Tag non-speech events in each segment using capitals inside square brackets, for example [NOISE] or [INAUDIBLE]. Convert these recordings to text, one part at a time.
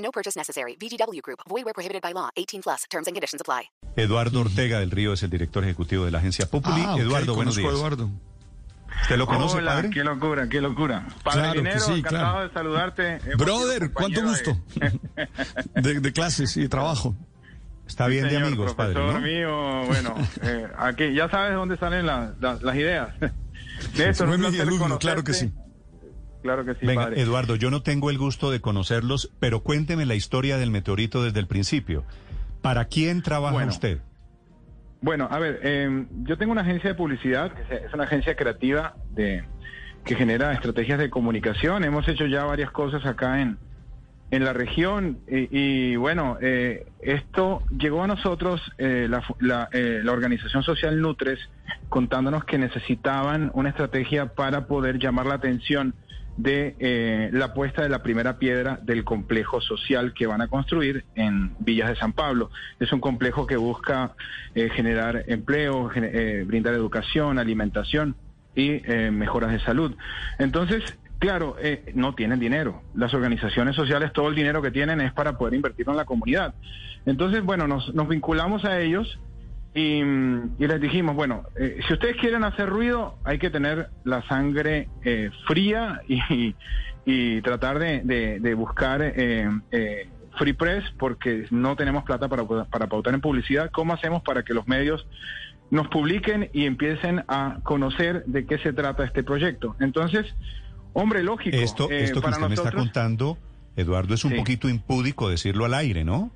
No purchase necessary. VGW Group. Void where prohibited by law. 18 plus. Terms and conditions apply. Eduardo Ortega del Río es el director ejecutivo de la agencia Populi. Ah, Eduardo, buenos días. Eduardo. ¿Usted lo conoce, Hola, padre? qué locura, qué locura. Padre Claro sí, encantado claro. de saludarte. Hemos Brother, cuánto gusto. de- [LAUGHS] De, de clases y trabajo. Está bien de Señor amigos, padre, ¿no? mío, bueno, [LAUGHS] eh, aquí ya sabes de dónde salen la- la- las ideas. Néstor, Fue un mi placer alumno, claro que conocerte. Claro que sí, Venga, padre. Eduardo, yo no tengo el gusto de conocerlos, pero cuénteme la historia del meteorito desde el principio. ¿Para quién trabaja Bueno. usted? Bueno, a ver, eh, yo tengo una agencia de publicidad, que es una agencia creativa de que genera estrategias de comunicación. Hemos hecho ya varias cosas acá en, en la región y, y, bueno, eh, esto llegó a nosotros, eh, la, la, eh, la organización social Nutres, contándonos que necesitaban una estrategia para poder llamar la atención de eh, la puesta de la primera piedra del complejo social que van a construir en Villas de San Pablo. Es un complejo que busca eh, generar empleo, eh, brindar educación, alimentación y eh, mejoras de salud. Entonces, claro, eh, no tienen dinero. Las organizaciones sociales, todo el dinero que tienen es para poder invertirlo en la comunidad. Entonces, bueno, nos, nos vinculamos a ellos y, y les dijimos, bueno, eh, si ustedes quieren hacer ruido, hay que tener la sangre eh, fría y, y tratar de, de- de buscar eh, eh, free press porque no tenemos plata para, para pautar en publicidad. ¿Cómo hacemos para que los medios nos publiquen y empiecen a conocer de qué se trata este proyecto? Entonces, hombre, lógico. Esto, esto que para usted me está nosotros- contando, Eduardo, es un Sí. poquito impúdico decirlo al aire, ¿no?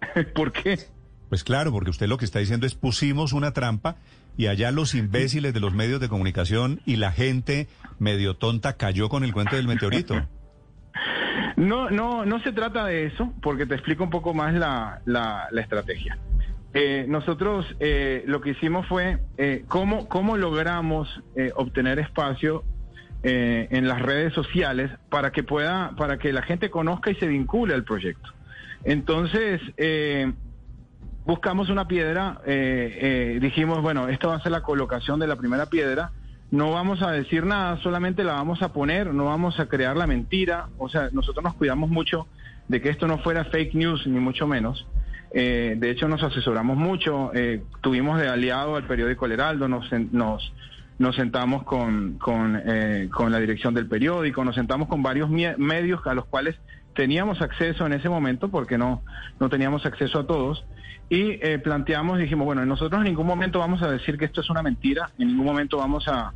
[LAUGHS] ¿Por qué? Pues claro, porque usted lo que está diciendo es pusimos una trampa y allá los imbéciles de los medios de comunicación y la gente medio tonta cayó con el cuento del meteorito. [LAUGHS] No, no, no se trata de eso, porque te explico un poco más la, la, estrategia. Eh, nosotros eh, lo que hicimos fue eh, cómo, cómo logramos eh, obtener espacio eh, en las redes sociales para que pueda, para que la gente conozca y se vincule al proyecto. Entonces, buscamos una piedra, eh, eh, dijimos, bueno, esta va a ser la colocación de la primera piedra, no vamos a decir nada, solamente la vamos a poner, no vamos a crear la mentira, o sea, nosotros nos cuidamos mucho de que esto no fuera fake news, ni mucho menos. Eh, de hecho, nos asesoramos mucho, tuvimos de aliado al periódico El Heraldo, nos, nos, nos sentamos con, con, con la dirección del periódico, nos sentamos con varios medios a los cuales teníamos acceso en ese momento, porque no, no teníamos acceso a todos, y eh, planteamos, dijimos, bueno, nosotros en ningún momento vamos a decir que esto es una mentira, en ningún momento vamos a,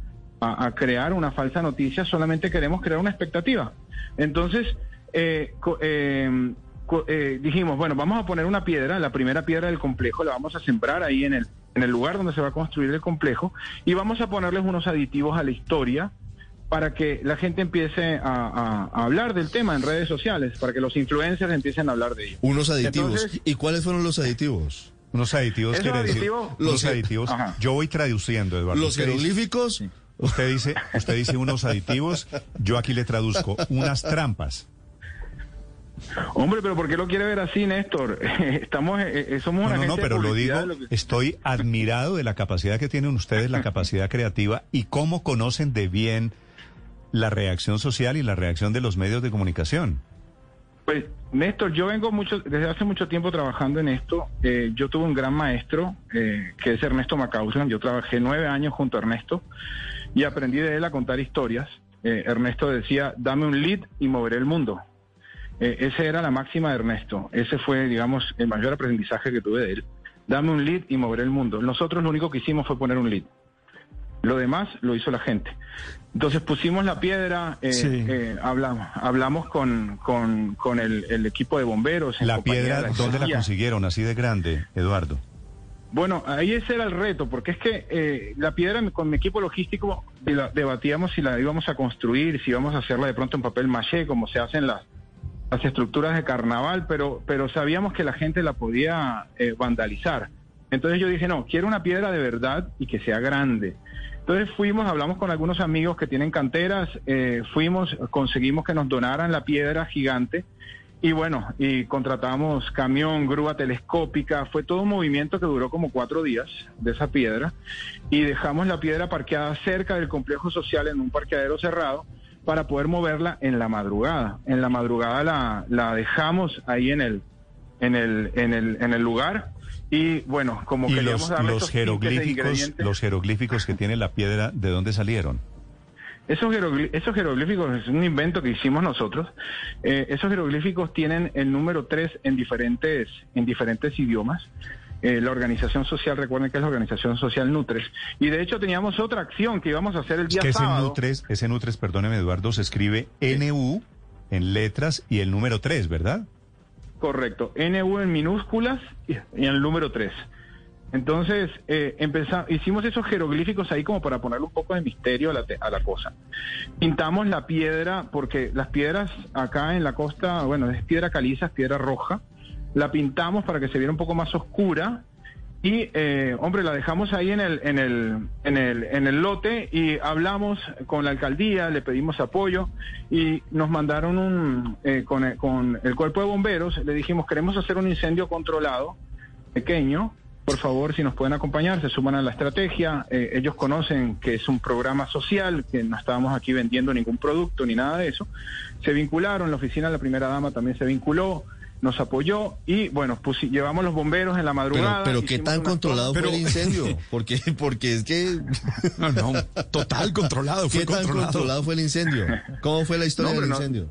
crear una falsa noticia, solamente queremos crear una expectativa. Entonces, eh, eh, eh, dijimos, bueno, vamos a poner una piedra, la primera piedra del complejo, la vamos a sembrar ahí en el, en el lugar donde se va a construir el complejo, y vamos a ponerles unos aditivos a la historia para que la gente empiece a, a- a hablar del tema en redes sociales, para que los influencers empiecen a hablar de ello. Unos aditivos. Entonces- ¿Y cuáles fueron los aditivos? Unos aditivos ¿Esos quiere decir. aditivos? Unos Los- aditivos. Ajá. Yo voy traduciendo, Eduardo. Los jeroglíficos. Usted dice, usted dice unos aditivos, yo aquí le traduzco unas trampas. Hombre, pero ¿por qué lo quiere ver así, Néstor? [LAUGHS] Estamos, eh, eh, somos No, una no, no, de pero lo digo, publicidad, lo que- estoy admirado de la capacidad que tienen ustedes, la capacidad creativa y cómo conocen de bien la reacción social y la reacción de los medios de comunicación. Pues, Néstor, yo vengo mucho, desde hace mucho tiempo trabajando en esto. Eh, yo tuve un gran maestro, eh, que es Ernesto Macausen. Yo trabajé nueve años junto a Ernesto y aprendí de él a contar historias. Eh, Ernesto decía, dame un lead y moveré el mundo. Esa era la máxima de Ernesto. Ese fue, digamos, el mayor aprendizaje que tuve de él. Dame un lead y moveré el mundo. Nosotros lo único que hicimos fue poner un lead. Lo demás lo hizo la gente. Entonces pusimos la piedra, eh, Sí. eh, hablamos, hablamos con, con, con el, el equipo de bomberos. en La piedra, de ¿dónde la consiguieron? Así de grande, Eduardo. Bueno, ahí ese era el reto, porque es que eh, la piedra con mi equipo logístico de- debatíamos si la íbamos a construir, si íbamos a hacerla de pronto en papel maché, como se hacen las, las estructuras de carnaval, pero, pero sabíamos que la gente la podía eh, vandalizar. Entonces yo dije, no, quiero una piedra de verdad y que sea grande. Entonces fuimos, hablamos con algunos amigos que tienen canteras, eh, fuimos, conseguimos que nos donaran la piedra gigante y bueno, y contratamos camión, grúa telescópica, fue todo un movimiento que duró como cuatro días de esa piedra y dejamos la piedra parqueada cerca del complejo social en un parqueadero cerrado para poder moverla en la madrugada. En la madrugada la, la dejamos ahí en el, en el, en el, en el lugar y bueno, como Y queríamos los, los de jeroglíficos, los jeroglíficos que tiene la piedra, ¿de dónde salieron? Esos, esos jeroglíficos es un invento que hicimos nosotros. Eh, esos jeroglíficos tienen el número 3 en diferentes, en diferentes idiomas. Eh, la organización social, recuerden que es la organización social Nutres. Y de hecho teníamos otra acción que íbamos a hacer el Es día que ese. Nutres, ese Nutres, perdóneme Eduardo, se escribe NU en letras y el número 3, ¿verdad? Correcto, NU en minúsculas y y el número 3. Entonces, eh, empeza- hicimos esos jeroglíficos ahí como para ponerle un poco de misterio a la, a la cosa. Pintamos la piedra, porque las piedras acá en la costa, bueno, es piedra caliza, es piedra roja. La pintamos para que se viera un poco más oscura. Y, eh, hombre, la dejamos ahí en el, en, el, en, el, en el lote y hablamos con la alcaldía, le pedimos apoyo y nos mandaron un, eh, con, el, con el cuerpo de bomberos, le dijimos, queremos hacer un incendio controlado, pequeño, por favor, si nos pueden acompañar, se suman a la estrategia, Eh, ellos conocen que es un programa social, que no estábamos aquí vendiendo ningún producto ni nada de eso, se vincularon, la oficina de la primera dama también se vinculó, nos apoyó y bueno, pues llevamos los bomberos en la madrugada. pero qué tan controlado fue el incendio? [LAUGHS] Porque, porque es que... [LAUGHS] No, no, total controlado, fue ¿Qué tan controlado. controlado fue el incendio? ¿Cómo fue la historia No, del no. incendio?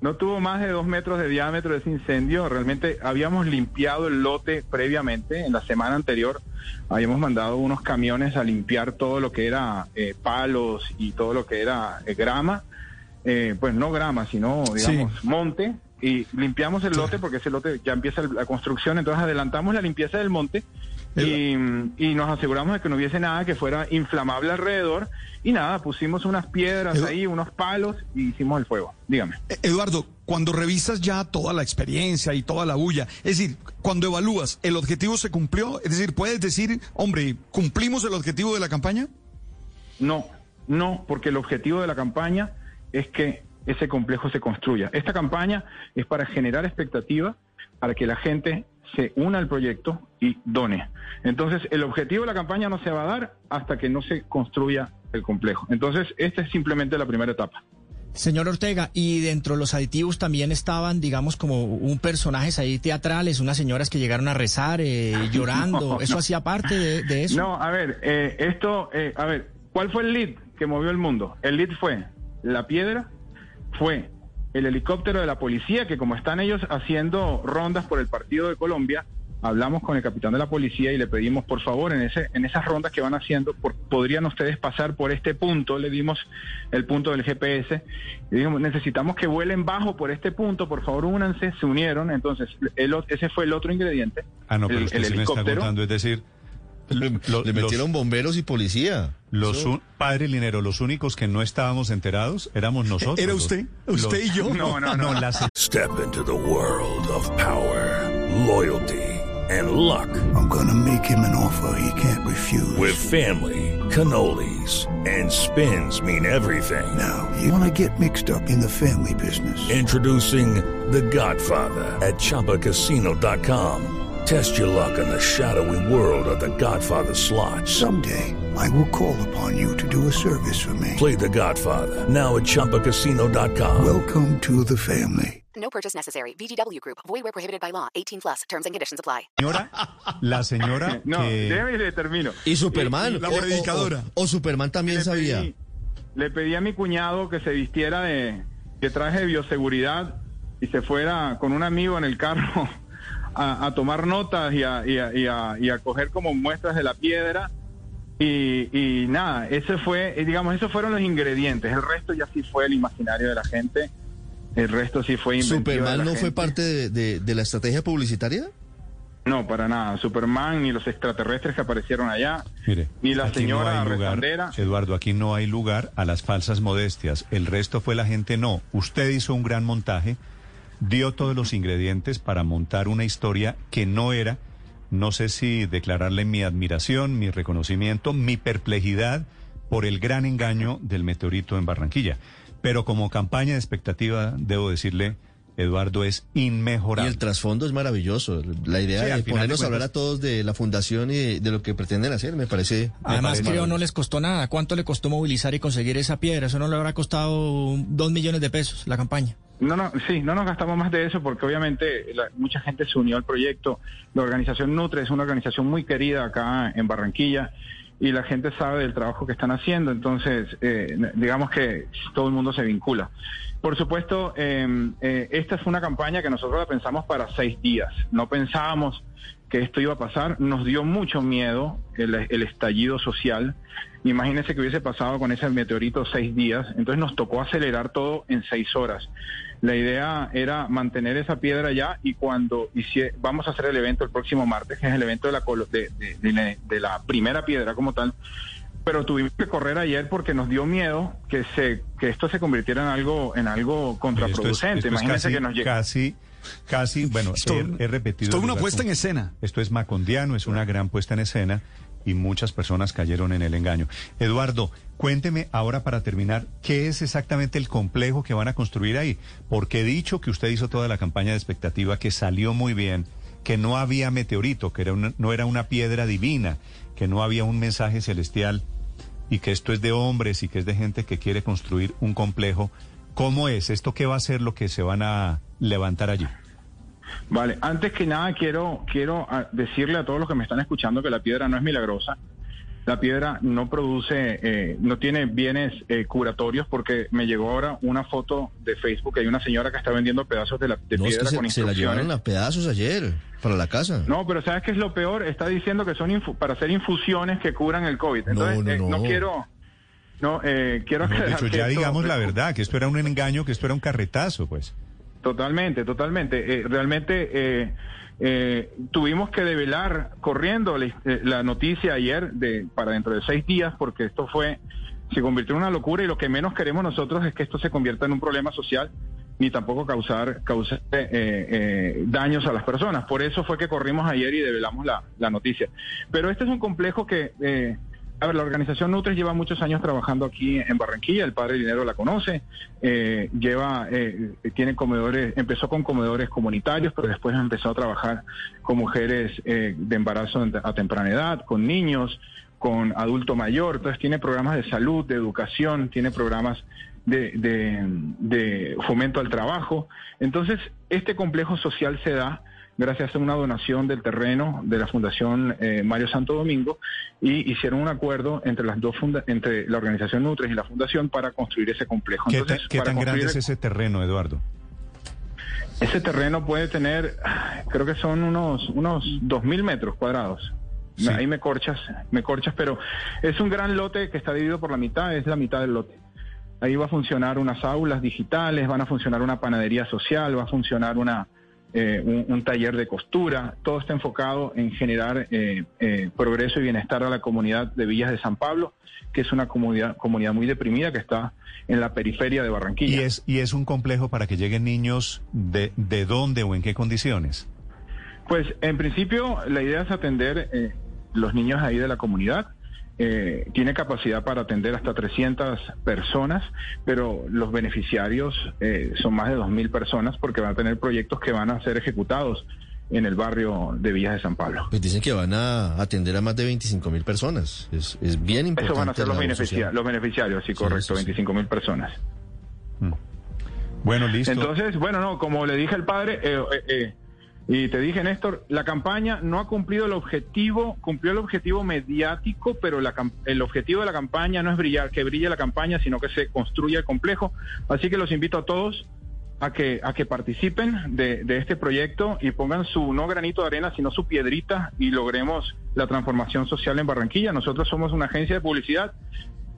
No tuvo más de dos metros de diámetro ese incendio. Realmente habíamos limpiado el lote previamente. En la semana anterior habíamos mandado unos camiones a limpiar todo lo que era eh, palos y todo lo que era eh, grama. Eh, pues no grama, sino, digamos, monte. Y limpiamos el lote porque ese lote ya empieza la construcción. Entonces adelantamos la limpieza del monte y, y nos aseguramos de que no hubiese nada que fuera inflamable alrededor. Y nada, pusimos unas piedras ahí, unos palos y hicimos el fuego. Dígame. Eh, Eduardo, cuando revisas ya toda la experiencia y toda la bulla, es decir, cuando evalúas, ¿el objetivo se cumplió? Es decir, ¿puedes decir, hombre, cumplimos el objetivo de la campaña? No, no, porque el objetivo de la campaña es que ese complejo se construya. Esta campaña es para generar expectativa, para que la gente se una al proyecto y done. Entonces, el objetivo de la campaña no se va a dar hasta que no se construya el complejo. Entonces, esta es simplemente la primera etapa. Señor Ortega, y dentro de los aditivos también estaban, digamos, como un personajes ahí teatrales, unas señoras que llegaron a rezar, eh, [LAUGHS] llorando. No, ¿Eso no. hacía parte de, de eso? No, a ver, eh, esto, eh, a ver, ¿cuál fue el lead que movió el mundo? El lead fue la piedra, fue el helicóptero de la policía, que como están ellos haciendo rondas por el partido de Colombia, hablamos con el capitán de la policía y le pedimos, por favor, en ese, en esas rondas que van haciendo, por- podrían ustedes pasar por este punto, le dimos el punto del GPS, y dijimos, necesitamos que vuelen bajo por este punto, por favor, únanse, se unieron, entonces, el ese fue el otro ingrediente, Ah, no, pero el, usted el sí me está helicóptero. contando, es decir, Le, lo- le los- metieron bomberos y policía. Los Eso- un- padre Linero, los únicos que no estábamos enterados éramos nosotros. ¿Era los- usted? los- ¿Usted y yo? No, no, no. las Step into the world of power, loyalty, and luck. I'm gonna make him an offer he can't refuse. With family, cannolis, and spins mean everything. Now, you wanna get mixed up in the family business. Introducing The Godfather at ChumbaCasino.com. Test your luck in the shadowy world of The Godfather slot. Someday, I will call upon you to do a service for me. Play The Godfather now at ChumbaCasino.com. Welcome to the family. No purchase necessary. VGW Group. Void where prohibited by law. 18 plus. Terms and conditions apply. señora, la señora [LAUGHS] No, que... déjame y le termino. Y Superman. la o- o- predicadora. O, o Superman también le sabía. pedí, le pedí a mi cuñado que se vistiera de, de traje de bioseguridad y se fuera con un amigo en el carro [LAUGHS] a, a tomar notas y a, y, a, y, a, y a coger como muestras de la piedra. Y, y nada, ese fue, eh, digamos, esos fueron los ingredientes. El resto ya sí fue el imaginario de la gente. El resto sí fue ¿Superman la no fue gente. parte de, de- de la estrategia publicitaria? No, para nada. Superman ni los extraterrestres que aparecieron allá. Mire, ni la no señora hay lugar, rezandera. Eduardo, aquí no hay lugar a las falsas modestias. El resto fue la gente, no. Usted hizo un gran montaje dio todos los ingredientes para montar una historia que no era, no sé si declararle mi admiración, mi reconocimiento, mi perplejidad por el gran engaño del meteorito en Barranquilla. Pero como campaña de expectativa, debo decirle, Eduardo, es Y inmejorable. el trasfondo es maravilloso. La idea Sí, de ponernos de a hablar a todos de la fundación y de, de lo que pretenden hacer me parece. Además, parece creo no les costó nada. ¿Cuánto le costó movilizar y conseguir esa piedra? Eso no le habrá costado dos millones de pesos la campaña. No, no, sí, no nos gastamos más de eso porque obviamente la- mucha gente se unió al proyecto. La organización Nutre es una organización muy querida acá en Barranquilla y la gente sabe del trabajo que están haciendo, entonces eh, digamos que todo el mundo se vincula. Por supuesto, eh, eh, esta fue una campaña que nosotros la pensamos para seis días. No pensábamos que esto iba a pasar. Nos dio mucho miedo el, estallido social. Imagínense que hubiese pasado con ese meteorito seis días. Entonces nos tocó acelerar todo en seis horas. La idea era mantener esa piedra allá y cuando hicie- vamos a hacer el evento el próximo martes, que es el evento de la, de, de- de la primera piedra como tal, pero tuvimos que correr ayer porque nos dio miedo que se que esto se convirtiera en algo en algo Esto es- contraproducente. esto es Imagínense casi, que nos llega. casi, casi, bueno, Esto- he, he repetido. esto es una puesta en escena. Esto es macondiano, es una gran puesta en escena y muchas personas cayeron en el engaño. Eduardo, cuénteme ahora para terminar, ¿qué es exactamente el complejo que van a construir ahí? Porque he dicho que usted hizo toda la campaña de expectativa, que salió muy bien, que no había meteorito, que era una- no era una piedra divina, que no había un mensaje celestial y que esto es de hombres y que es de gente que quiere construir un complejo. ¿Cómo es? ¿Esto qué va a ser lo que se van a levantar allí? Vale, antes que nada quiero quiero ah, decirle a todos los que me están escuchando que la piedra no es milagrosa. La piedra no produce, eh, no tiene bienes eh, curatorios porque me llegó ahora una foto de Facebook. Hay una señora que está vendiendo pedazos de, la, de No, es piedra que con se, se la instrucciones. llevaron a pedazos ayer para la casa. No, pero ¿sabes qué es lo peor? Está diciendo que son infu- para hacer infusiones que curan el COVID. No, Entonces, no, eh, no. quiero... No, eh, quiero dicho, que ya esto- digamos la verdad, que esto era un engaño, que esto era un carretazo, pues. Totalmente, totalmente. Eh, realmente eh, eh, tuvimos que develar corriendo la, eh, la noticia ayer de para dentro de seis días porque esto fue se convirtió en una locura y lo que menos queremos nosotros es que esto se convierta en un problema social ni tampoco causar, causar eh, eh, daños a las personas. Por eso fue que corrimos ayer y develamos la, la noticia. Pero este es un complejo que a ver, la organización Nutres lleva muchos años trabajando aquí en Barranquilla, el padre Dinero la conoce, eh, lleva, eh, tiene comedores, empezó con comedores comunitarios, pero después empezó a trabajar con mujeres eh, de embarazo a temprana edad, con niños, con adulto mayor, entonces tiene programas de salud, de educación, tiene programas de, de, de fomento al trabajo. Entonces, este complejo social se da gracias a una donación del terreno de la Fundación eh, Mario Santo Domingo y hicieron un acuerdo entre las dos funda entre la organización Nutres y la Fundación para construir ese complejo. ¿Qué, Entonces, ta- qué para tan grande es ese terreno, Eduardo? ese terreno puede tener, creo que son unos unos dos mil metros cuadrados. Sí. Ahí me corchas, me corchas, pero es un gran lote que está dividido por la mitad, es la mitad del lote. Ahí va a funcionar unas aulas digitales, van a funcionar una panadería social, va a funcionar una eh, un, un taller de costura. Todo está enfocado en generar eh, eh, progreso y bienestar a la comunidad de Villas de San Pablo, que es una comunidad comunidad muy deprimida que está en la periferia de Barranquilla. ¿Y es, y es un complejo para que lleguen niños de, de dónde o en qué condiciones? Pues en principio la idea es atender eh, los niños ahí de la comunidad. Eh, tiene capacidad para atender hasta 300 personas, pero los beneficiarios eh, son más de 2.000 personas porque van a tener proyectos que van a ser ejecutados en el barrio de Villas de San Pablo. Pues dicen que van a atender a más de 25 mil personas. Es, es bien importante. Esos van a ser los, beneficia- los beneficiarios, sí, Sí, correcto, sí, sí. 25.000 personas. Bueno, listo. Entonces, bueno, no, como le dije al padre, eh, eh, eh, y te dije, Néstor, la campaña no ha cumplido el objetivo, cumplió el objetivo mediático, pero la el objetivo de la campaña no es brillar, que brille la campaña, sino que se construya el complejo. Así que los invito a todos a que, a que participen de, de este proyecto y pongan su no granito de arena, sino su piedrita y logremos la transformación social en Barranquilla. Nosotros somos una agencia de publicidad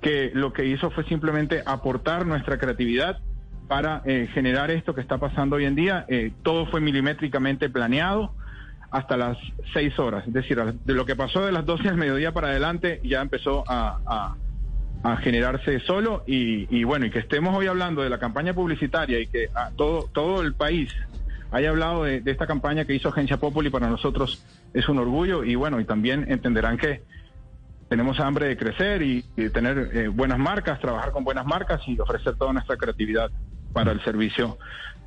que lo que hizo fue simplemente aportar nuestra creatividad para eh, generar esto que está pasando hoy en día. Eh, todo fue milimétricamente planeado hasta las seis horas. Es decir, de lo que pasó de las 12 del mediodía para adelante ya empezó a, a- a generarse solo y, y bueno, y que estemos hoy hablando de la campaña publicitaria y que a todo, todo el país haya hablado de, de esta campaña que hizo Agencia Populi para nosotros es un orgullo y bueno, y también entenderán que tenemos hambre de crecer y, y tener eh, buenas marcas, trabajar con buenas marcas y ofrecer toda nuestra creatividad para el servicio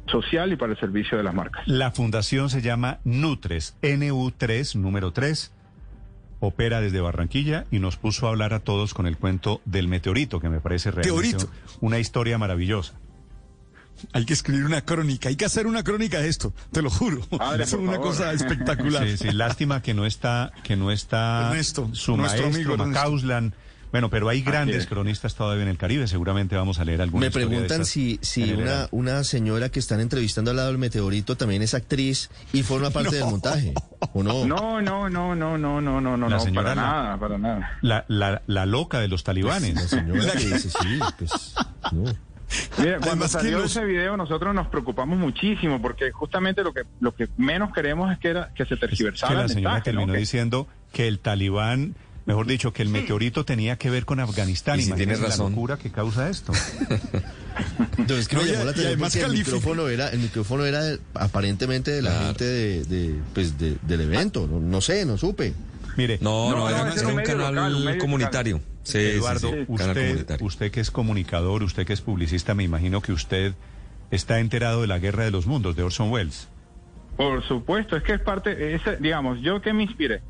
social y para el servicio de las marcas. La fundación se llama Nutres, NU3, número 3. Opera desde Barranquilla y nos puso a hablar a todos con el cuento del meteorito, que me parece realmente Teorito. una historia maravillosa. Hay que escribir una crónica, hay que hacer una crónica de esto, te lo juro. Padre, es una favor. cosa espectacular. Sí, sí, lástima que no está, que no está Ernesto, su nuestro maestro amigo Ernesto. Bueno, pero hay grandes es. cronistas todavía en el Caribe, seguramente vamos a leer alguna Me preguntan si, si una, una señora que están entrevistando al lado del meteorito también es actriz y forma parte del [LAUGHS] montaje, ¿o no? No, no, no, no, no, no, no, no, La para la- nada, para nada. La, la, la loca de los La talibanes. señora que [LAUGHS] dice, sí, pues, no. Mira, cuando Además salió los- ese video nosotros nos preocupamos muchísimo porque justamente lo que lo que menos queremos es que era que se Es que tergiversara la el señora mensaje, terminó diciendo que el talibán, mejor dicho, que el meteorito tenía que ver con Afganistán. Y si tienes razón. la locura que causa esto. [LAUGHS] Entonces, es que No, me llamó la atención porque el micrófono era, el micrófono era aparentemente de la Claro. gente de, de, pues, de- del evento, no, no sé, no supe. Mire, No, No, era, un canal local, comunitario. Sí, sí, Eduardo, sí, usted, usted que es comunicador, usted que es publicista, me imagino que usted está enterado de la Guerra de los Mundos de Orson Welles. Por supuesto, es que es parte, ese, digamos, yo que me inspiré.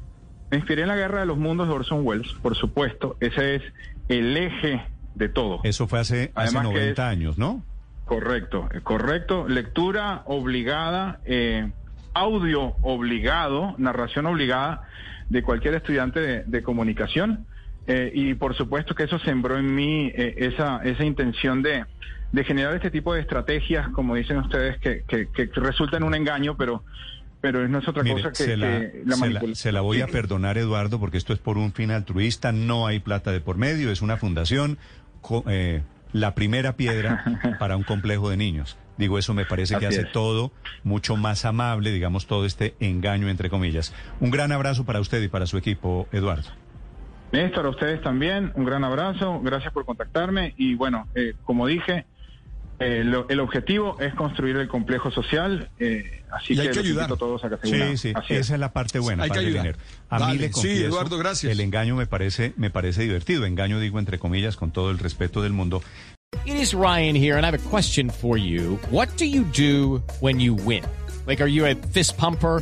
Me inspiré en la Guerra de los Mundos de Orson Welles, por supuesto. Ese es el eje de todo. Eso fue hace, hace Además que 90 es- años, ¿no? Correcto, eh, correcto. Lectura obligada, eh, audio obligado, narración obligada de cualquier estudiante de, de comunicación. Eh, y por supuesto que eso sembró en mí eh, esa, esa intención de, de generar este tipo de estrategias, como dicen ustedes, que, que, que resultan un engaño, pero, pero no es otra Mire, cosa que, se, la, que la se la- manipulación. se la voy a perdonar, Eduardo, porque esto es por un fin altruista, no hay plata de por medio, es una fundación, eh, la primera piedra [LAUGHS] para un complejo de niños. Digo, eso me parece que Así hace es. todo mucho más amable, digamos, todo este engaño, entre comillas. Un gran abrazo para usted y para su equipo, Eduardo. Néstor, a ustedes también, un gran abrazo, gracias por contactarme y bueno, eh, como dije, eh, lo- el objetivo es construir el complejo social, eh, así Y hay que, que ayudar. a todos a que se Sí, sí, Así esa es. es la parte buena. Hay que ayudar. A mí le Sí, confieso, Eduardo, gracias. El engaño me parece, me parece divertido. Engaño digo entre comillas con todo el respeto del mundo. It is Ryan here, and I have a question for you. What do you do when you win? Like, are you a fist pumper?